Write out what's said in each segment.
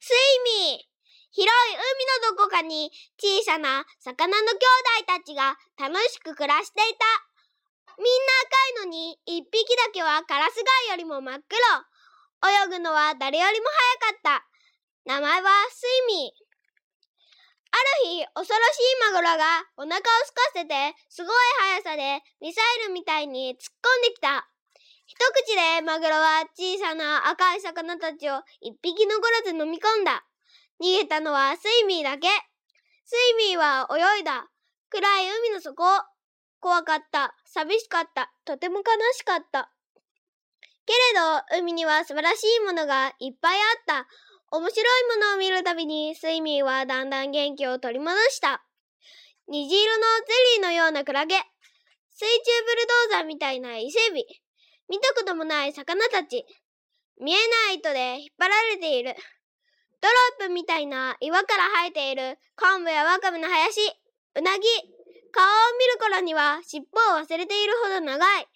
スイミー広い海のどこかに小さな魚の兄弟たちが楽しく暮らしていた。みんな赤いのに一匹だけはカラス貝よりも真っ黒。泳ぐのは誰よりも早かった。名前はスイミー。ある日、恐ろしいマグロがお腹をすかせて、すごい速さでミサイルみたいに突っ込んできた。一口でマグロは小さな赤い魚たちを一匹残らず飲み込んだ。逃げたのはスイミーだけ。スイミーは泳いだ。暗い海の底。怖かった。寂しかった。とても悲しかった。けれど、海には素晴らしいものがいっぱいあった。面白いものを見るたびに、スイミーはだんだん元気を取り戻した。虹色のゼリーのようなクラゲ。水中ブルドーザーみたいな伊勢海老。見たこともない魚たち。見えない糸で引っ張られている。ドロップみたいな岩から生えている昆布やワカメの林。うなぎ。顔を見る頃には尻尾を忘れているほど長い。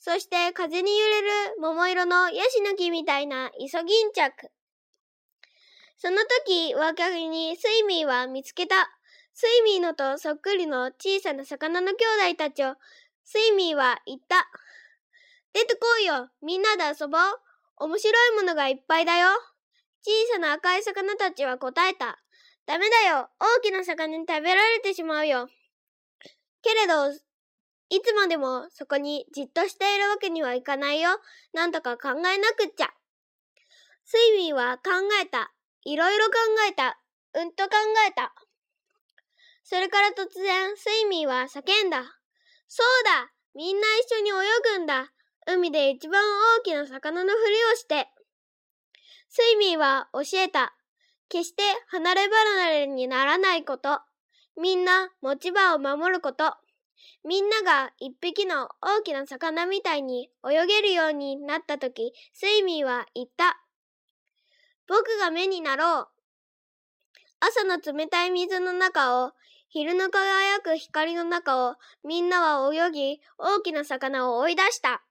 そして風に揺れる桃色のヤシの木みたいなイソギンチャク。その時、若気にスイミーは見つけた。スイミーのとそっくりの小さな魚の兄弟たちを、スイミーは言った。出てこいよみんなで遊ぼう面白いものがいっぱいだよ小さな赤い魚たちは答えた。ダメだよ大きな魚に食べられてしまうよけれど、いつまでもそこにじっとしているわけにはいかないよ。なんとか考えなくっちゃ。スイミーは考えた。いろいろ考えた。うんと考えた。それから突然、スイミーは叫んだ。そうだみんな一緒に泳ぐんだ海で一番大きな魚のふりをして。スイミーは教えた。決して離れ離れにならないこと。みんな持ち場を守ること。みんなが一匹の大きな魚みたいに泳げるようになったとき、スイミーは言った。僕が目になろう。朝の冷たい水の中を、昼の輝く光の中を、みんなは泳ぎ、大きな魚を追い出した。